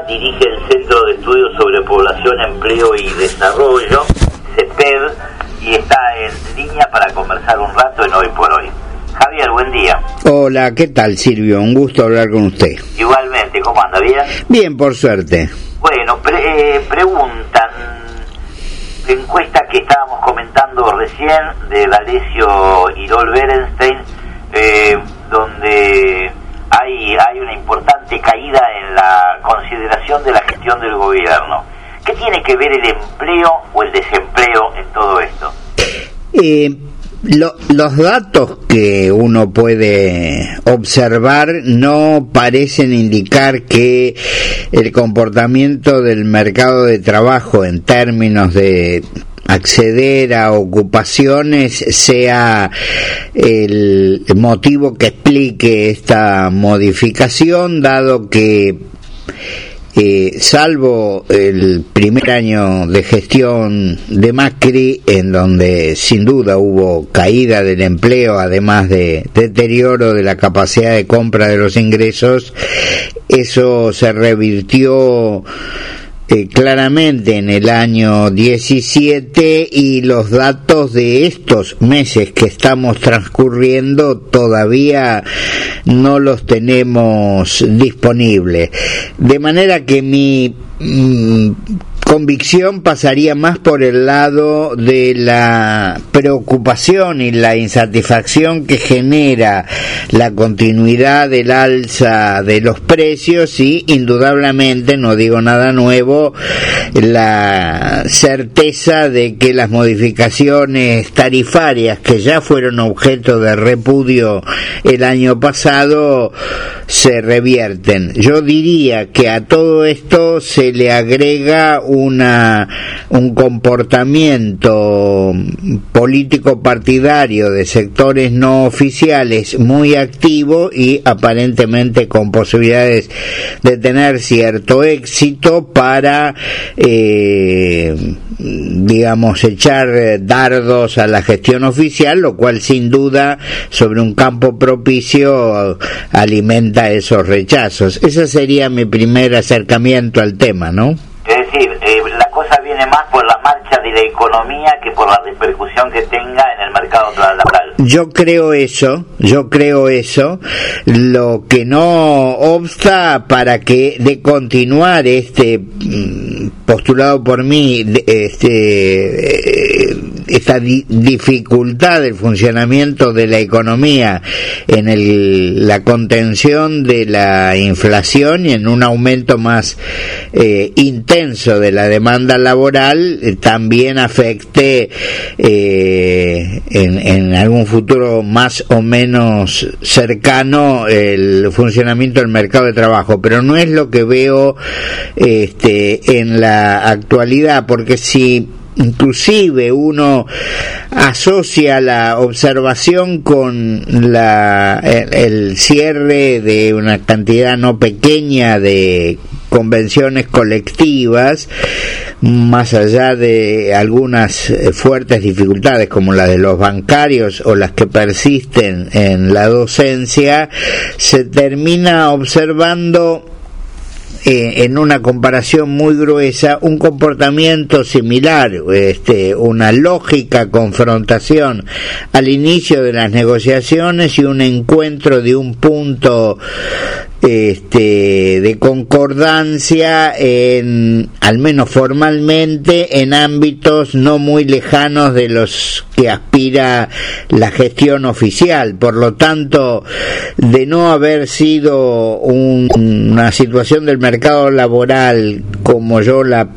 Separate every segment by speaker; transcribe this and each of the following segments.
Speaker 1: Dirige el Centro de Estudios sobre Población, Empleo y Desarrollo, CEPED, y está en línea para conversar un rato en Hoy por Hoy. Javier, buen día.
Speaker 2: Hola, ¿qué tal Silvio? Un gusto hablar con usted.
Speaker 1: Igualmente, ¿cómo anda? ¿Bien?
Speaker 2: Bien, por suerte.
Speaker 1: Bueno, eh, preguntan, encuesta que estábamos comentando recién de D'Alessio y Lol Berenstein, eh, donde hay, hay una importante caída en la consideración de la gestión del gobierno. ¿Qué tiene que ver el empleo o el desempleo en todo esto?
Speaker 2: Eh, los datos que uno puede observar no parecen indicar que el comportamiento del mercado de trabajo en términos de acceder a ocupaciones sea el motivo que explique esta modificación, dado que eh, salvo el primer año de gestión de Macri, en donde sin duda hubo caída del empleo, además de deterioro de la capacidad de compra de los ingresos, eso se revirtió eh, claramente en el año 17 y los datos de estos meses que estamos transcurriendo todavía no los tenemos disponibles. De manera que mi mm, convicción pasaría más por el lado de la preocupación y la insatisfacción que genera la continuidad del alza de los precios y indudablemente, no digo nada nuevo, la certeza de que las modificaciones tarifarias que ya fueron objeto de repudio el año pasado se revierten. Yo diría que a todo esto se le agrega un una, un comportamiento político partidario de sectores no oficiales muy activo y aparentemente con posibilidades de tener cierto éxito para eh, digamos echar dardos a la gestión oficial lo cual sin duda sobre un campo propicio alimenta esos rechazos. Ese sería mi primer acercamiento al tema no
Speaker 1: es decir, eh, la viene más por la marcha de la economía que por la repercusión que tenga en el mercado laboral.
Speaker 2: Yo creo eso, yo creo eso, lo que no obsta para que de continuar este mm, postulado por mí, este, esta dificultad del funcionamiento de la economía en el, la contención de la inflación y en un aumento más eh, intenso de la demanda laboral eh, también afecte eh, en, en, algún futuro más o menos cercano el funcionamiento del mercado de trabajo. Pero no es lo que veo este, en la actualidad porque si inclusive uno asocia la observación con la, el, cierre de una cantidad no pequeña de convenciones colectivas, más allá de algunas eh, fuertes dificultades como la de los bancarios o las que persisten en la docencia, se termina observando eh, en una comparación muy gruesa un comportamiento similar, este, una lógica confrontación al inicio de las negociaciones y un encuentro de un punto este, de concordancia en, al menos formalmente, en ámbitos no muy lejanos de los que aspira la gestión oficial. Por lo tanto, de no haber sido una situación del mercado laboral como yo la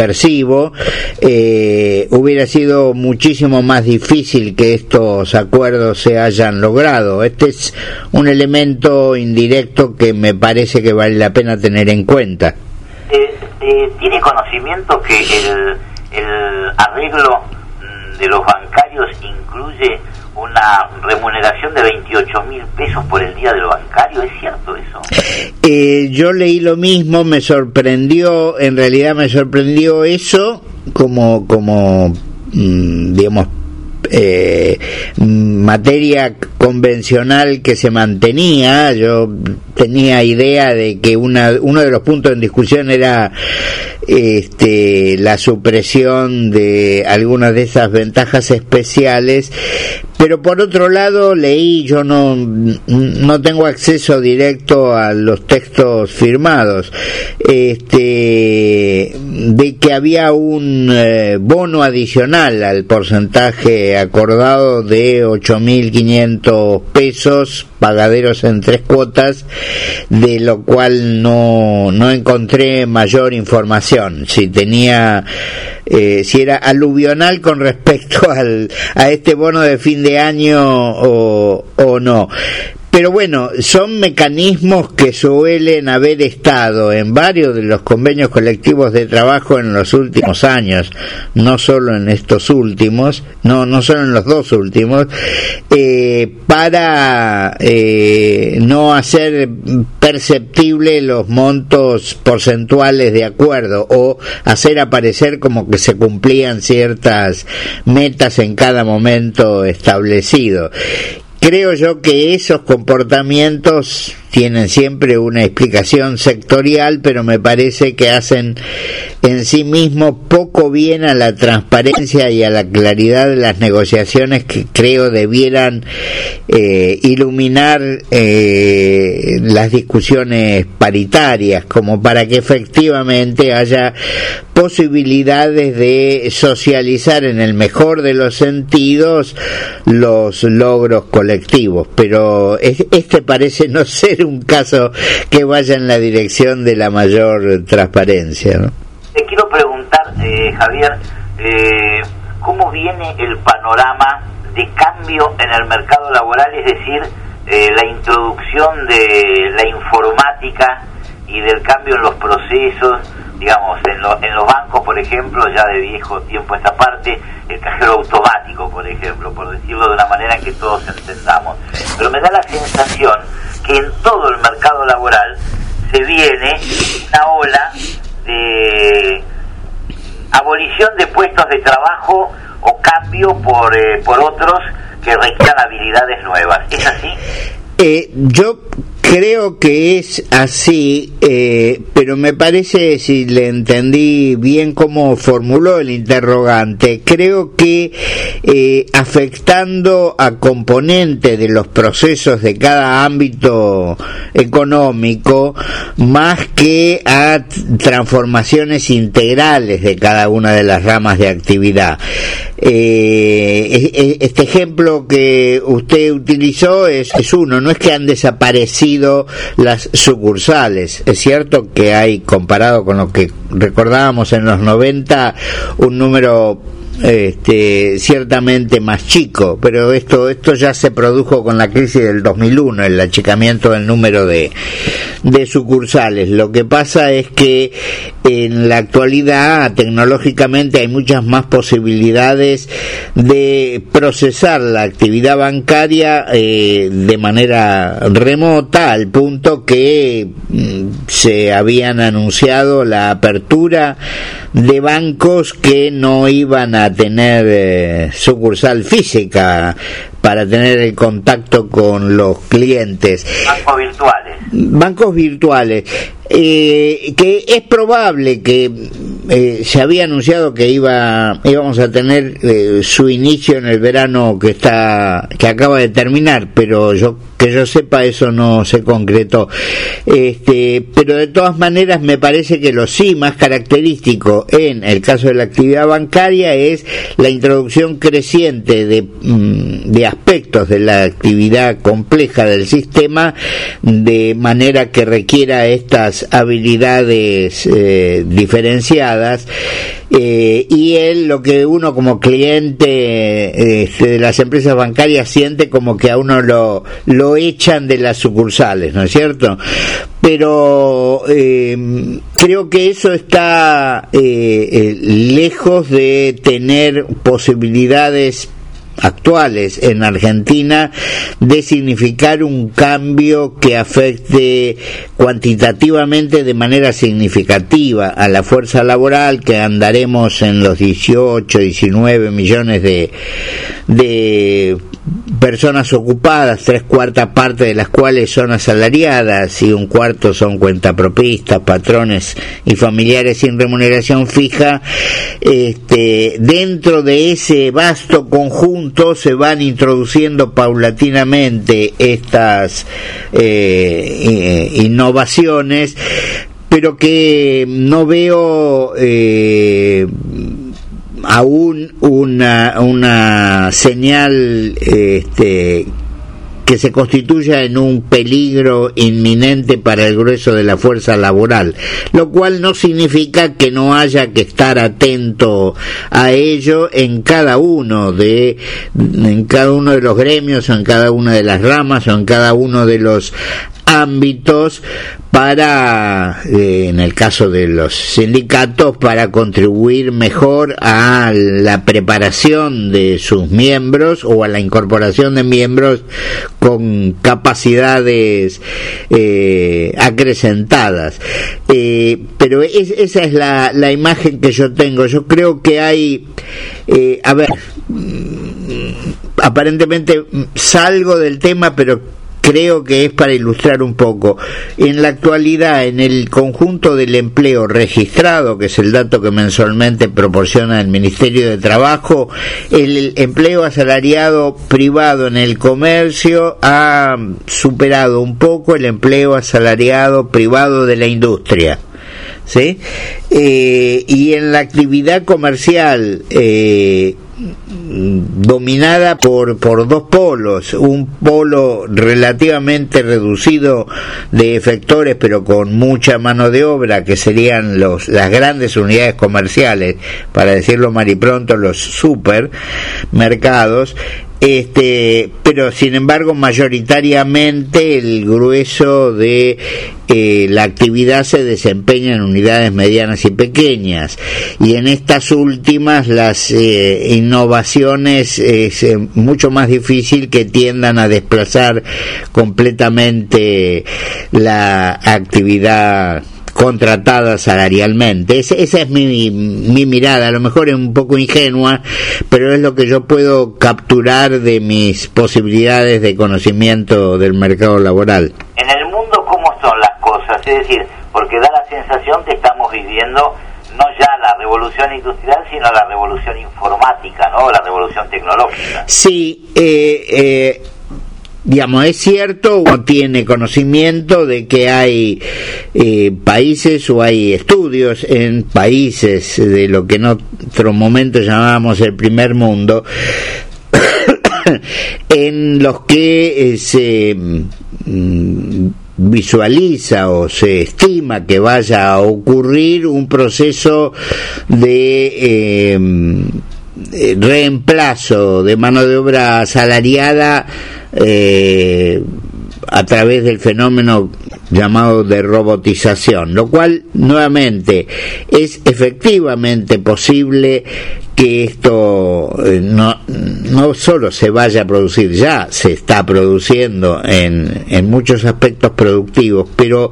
Speaker 2: percibo, eh, hubiera sido muchísimo más difícil que estos acuerdos se hayan logrado. Este es un elemento indirecto que me parece que vale la pena tener en cuenta.
Speaker 1: Eh, eh, ¿Tiene conocimiento que el, el arreglo mm, de los bancarios incluye una remuneración de 28 mil pesos por el día del bancario. ¿Es cierto eso?
Speaker 2: Eh, yo leí lo mismo, me sorprendió, en realidad me sorprendió eso como, como mm, digamos, eh, materia convencional que se mantenía. Yo tenía idea de que una, uno de los puntos en discusión era este, la supresión de algunas de esas ventajas especiales, pero por otro lado leí, yo no, no tengo acceso directo a los textos firmados, este, de que había un eh, bono adicional al porcentaje acordado de 8.500 pesos pagaderos en tres cuotas, de lo cual no, no encontré mayor información. Si tenía, eh, si era aluvional con respecto al, a este bono de fin de año o, o no. Pero bueno, son mecanismos que suelen haber estado en varios de los convenios colectivos de trabajo en los últimos años, no solo en estos últimos, no, no solo en los dos últimos, eh, para eh, no hacer perceptible los montos porcentuales de acuerdo o hacer aparecer como que se cumplían ciertas metas en cada momento establecido Creo yo que esos comportamientos tienen siempre una explicación sectorial, pero me parece que hacen en sí mismo poco bien a la transparencia y a la claridad de las negociaciones que creo debieran eh, iluminar eh, las discusiones paritarias, como para que efectivamente haya posibilidades de socializar en el mejor de los sentidos los logros colectivos, pero este parece no ser un caso que vaya en la dirección de la mayor transparencia. ¿no?
Speaker 1: Eh, Javier, eh, ¿cómo viene el panorama de cambio en el mercado laboral? Es decir, eh, la introducción de la informática y del cambio en los procesos, digamos, en, los bancos, por ejemplo, ya de viejo tiempo esta parte, el cajero automático, por ejemplo, por decirlo de una manera que todos entendamos. Pero me da la sensación que en todo el mercado laboral se viene una ola de abolición de puestos de trabajo o cambio por, eh, por otros que requieran habilidades nuevas. ¿Es así?
Speaker 2: Eh, yo Creo que es así, eh, pero me parece, si le entendí bien cómo formuló el interrogante, creo que eh, afectando a componentes de los procesos de cada ámbito económico, más que a transformaciones integrales de cada una de las ramas de actividad. Eh, este ejemplo que usted utilizó es, es uno, no es que han desaparecido las sucursales. Es cierto que hay, comparado con lo que recordábamos en los 90, un número este, ciertamente más chico, pero esto, esto ya se produjo con la crisis del 2001, el achicamiento del número de, de sucursales. Lo que pasa es que en la actualidad tecnológicamente hay muchas más posibilidades de procesar la actividad bancaria eh, de manera remota al punto que mm, se habían anunciado la apertura de bancos que no iban a tener eh, sucursal física para tener el contacto con los clientes.
Speaker 1: Bancos virtuales.
Speaker 2: Bancos virtuales. Eh, que es probable que eh, se había anunciado que iba íbamos a tener eh, su inicio en el verano que está que acaba de terminar pero yo que yo sepa eso no se concretó. Este pero de todas maneras me parece que lo sí más característico en el caso de la actividad bancaria es la introducción creciente de, mm, de aspectos de la actividad compleja del sistema de manera que requiera estas habilidades eh, diferenciadas eh, y él lo que uno como cliente este, de las empresas bancarias siente como que a uno lo echan de las sucursales, ¿no es cierto? Pero eh, creo que eso está lejos de tener posibilidades actuales en Argentina de significar un cambio que afecte cuantitativamente de manera significativa a la fuerza laboral, que andaremos en los 18, 19 millones de, de personas ocupadas, tres cuartas partes de las cuales son asalariadas y un cuarto son cuentapropistas, patrones y familiares sin remuneración fija, este, dentro de ese vasto conjunto se van introduciendo paulatinamente estas eh, innovaciones, pero que no veo eh, aún una, una señal este, que se constituya en un peligro inminente para el grueso de la fuerza laboral, lo cual no significa que no haya que estar atento a ello en cada uno de en cada uno de los gremios o en cada una de las ramas o en cada uno de los ámbitos para, eh, en el caso de los sindicatos, para contribuir mejor a la preparación de sus miembros o a la incorporación de miembros con capacidades eh, acrecentadas. Eh, pero esa es la, la, imagen que yo tengo. Yo creo que hay, a ver, mm, aparentemente salgo del tema, pero creo que es para ilustrar un poco. En la actualidad, en el conjunto del empleo registrado, que es el dato que mensualmente proporciona el Ministerio de Trabajo, el empleo asalariado privado en el comercio ha superado un poco el empleo asalariado privado de la industria. ¿Sí? Eh, y en la actividad comercial eh, dominada por, por dos polos, un polo relativamente reducido de efectores pero con mucha mano de obra que serían los, las grandes unidades comerciales, para decirlo pronto los supermercados, este, pero sin embargo mayoritariamente el grueso de eh, la actividad se desempeña en unidades medianas y pequeñas. Y en estas últimas las eh, innovaciones es eh, mucho más difícil que tiendan a desplazar completamente la actividad contratada salarialmente. esa es mi, mi mirada, a lo mejor es un poco ingenua, pero es lo que yo puedo capturar de mis posibilidades de conocimiento del mercado laboral.
Speaker 1: En el mundo, ¿cómo son las cosas? Es decir, porque da la sensación que estamos viviendo no ya la revolución industrial, sino la revolución informática, ¿no? La revolución tecnológica.
Speaker 2: Sí, eh, eh digamos, es cierto, uno tiene conocimiento de que hay eh, países o hay estudios en países de lo que en otro momento llamábamos el primer mundo, en los que eh, se mm, visualiza o se estima que vaya a ocurrir un proceso de eh, reemplazo de mano de obra asalariada eh, a través del fenómeno llamado de robotización, lo cual nuevamente es efectivamente posible que esto eh, no, no solo se vaya a producir, ya se está produciendo en, en muchos aspectos productivos, pero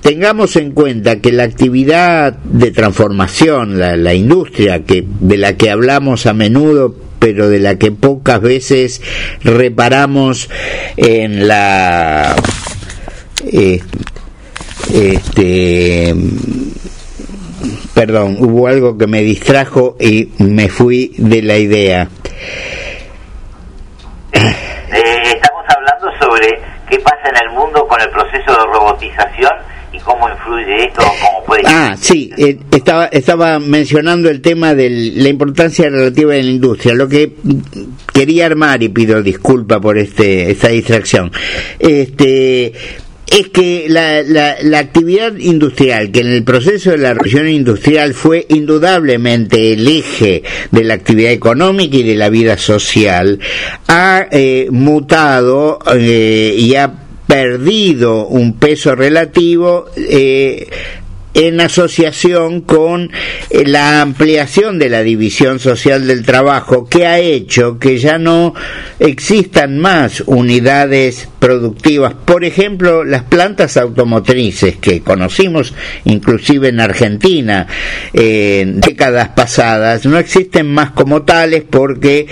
Speaker 2: tengamos en cuenta que la actividad de transformación, la, la industria que, de la que hablamos a menudo, pero de la que pocas veces reparamos en la eh, este perdón, hubo algo que me distrajo y me fui de la idea.
Speaker 1: Eh, estamos hablando sobre qué pasa en el mundo con el proceso de robotización cómo influye esto, cómo puede...
Speaker 2: Ah, sí, eh, estaba, estaba mencionando el tema de la importancia relativa de la industria. Lo que quería armar, y pido disculpa por este esta distracción, este es que la, la, la, actividad industrial, que en el proceso de la revolución industrial fue indudablemente el eje de la actividad económica y de la vida social, ha eh, mutado eh, y ha perdido un peso relativo eh, en asociación con eh, la ampliación de la división social del trabajo que ha hecho que ya no existan más unidades productivas. Por ejemplo, las plantas automotrices que conocimos inclusive en Argentina en décadas pasadas no existen más como tales porque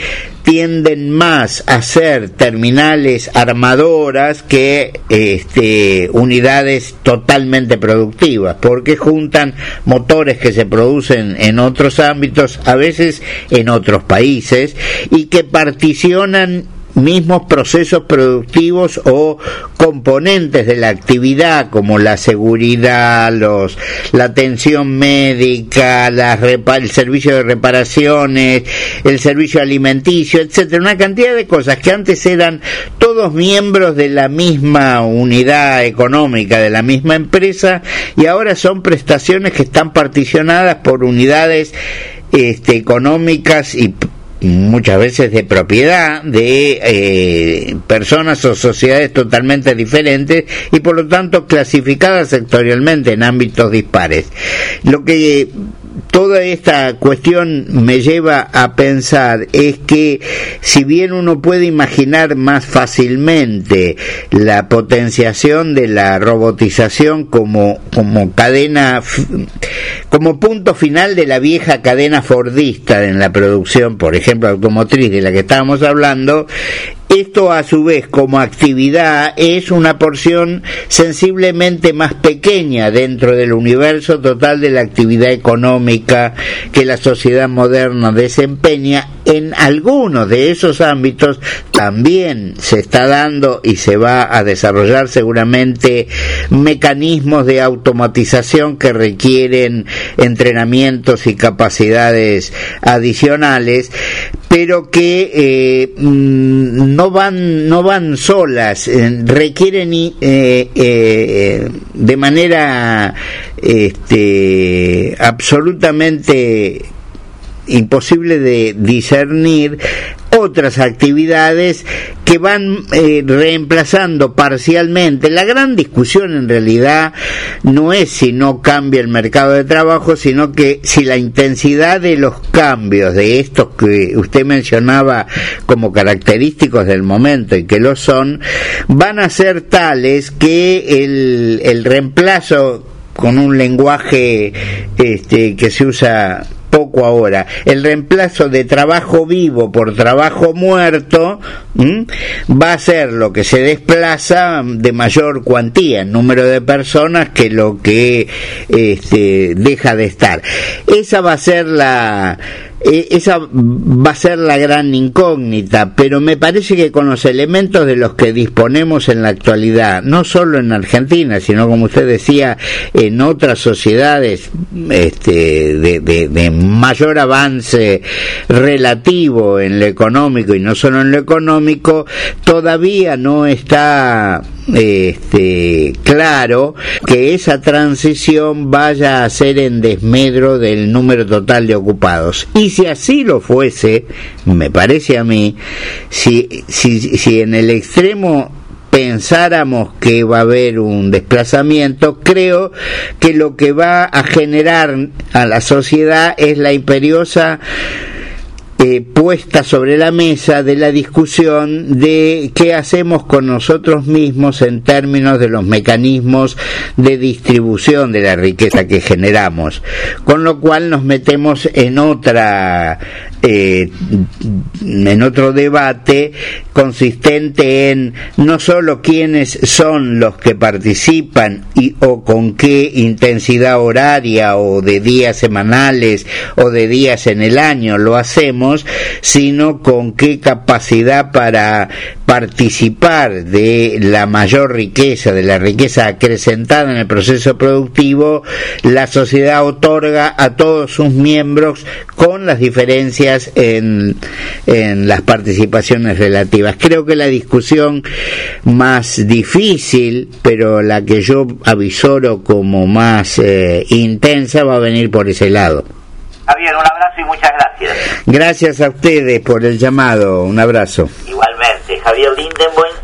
Speaker 2: tienden más a ser terminales armadoras que este, unidades totalmente productivas, porque juntan motores que se producen en otros ámbitos, a veces en otros países, y que particionan mismos procesos productivos o componentes de la actividad como la seguridad, los, la atención médica, la, el servicio de reparaciones, el servicio alimenticio, etcétera, una cantidad de cosas que antes eran todos miembros de la misma unidad económica, de la misma empresa y ahora son prestaciones que están particionadas por unidades este, económicas y muchas veces de propiedad de eh, personas o sociedades totalmente diferentes y por lo tanto clasificadas sectorialmente en ámbitos dispares. Lo que toda esta cuestión me lleva a pensar es que si bien uno puede imaginar más fácilmente la potenciación de la robotización como, como cadena, como punto final de la vieja cadena fordista en la producción, por ejemplo, automotriz de la que estábamos hablando, esto a su vez como actividad es una porción sensiblemente más pequeña dentro del universo total de la actividad económica que la sociedad moderna desempeña. En algunos de esos ámbitos también se está dando y se va a desarrollar seguramente mecanismos de automatización que requieren entrenamientos y capacidades adicionales, pero que eh, mm, no van no van solas eh, requieren eh, eh, de manera este, absolutamente imposible de discernir otras actividades que van eh, reemplazando parcialmente. La gran discusión en realidad no es si no cambia el mercado de trabajo, sino que si la intensidad de los cambios de estos que usted mencionaba como característicos del momento y que lo son, van a ser tales que el, el reemplazo con un lenguaje este, que se usa poco ahora. El reemplazo de trabajo vivo por trabajo muerto va a ser lo que se desplaza de mayor cuantía en número de personas que lo que este, deja de estar. Esa va a ser la eh, esa va a ser la gran incógnita, pero me parece que con los elementos de los que disponemos en la actualidad, no solo en Argentina, sino como usted decía, en otras sociedades este, de, mayor avance relativo en lo económico y no solo en lo económico, todavía no está este, claro que esa transición vaya a ser en desmedro del número total de ocupados. Y si así lo fuese, me parece a mí, si, si, si en el extremo pensáramos que va a haber un desplazamiento, creo que lo que va a generar a la sociedad es la imperiosa eh, puesta sobre la mesa de la discusión de qué hacemos con nosotros mismos en términos de los mecanismos de distribución de la riqueza que generamos, con lo cual nos metemos en otra eh, en otro debate consistente en no solo quiénes son los que participan y o con qué intensidad horaria o de días semanales o de días en el año lo hacemos, sino con qué capacidad para participar de la mayor riqueza, de la riqueza acrecentada en el proceso productivo, la sociedad otorga a todos sus miembros con las diferencias en, en las participaciones relativas. Creo que la discusión más difícil, pero la que yo avisoro como más eh, intensa, va a venir por ese lado.
Speaker 1: Javier, un abrazo y muchas gracias.
Speaker 2: Gracias a ustedes por el llamado, un abrazo.
Speaker 1: Igualmente, Javier Lindenboim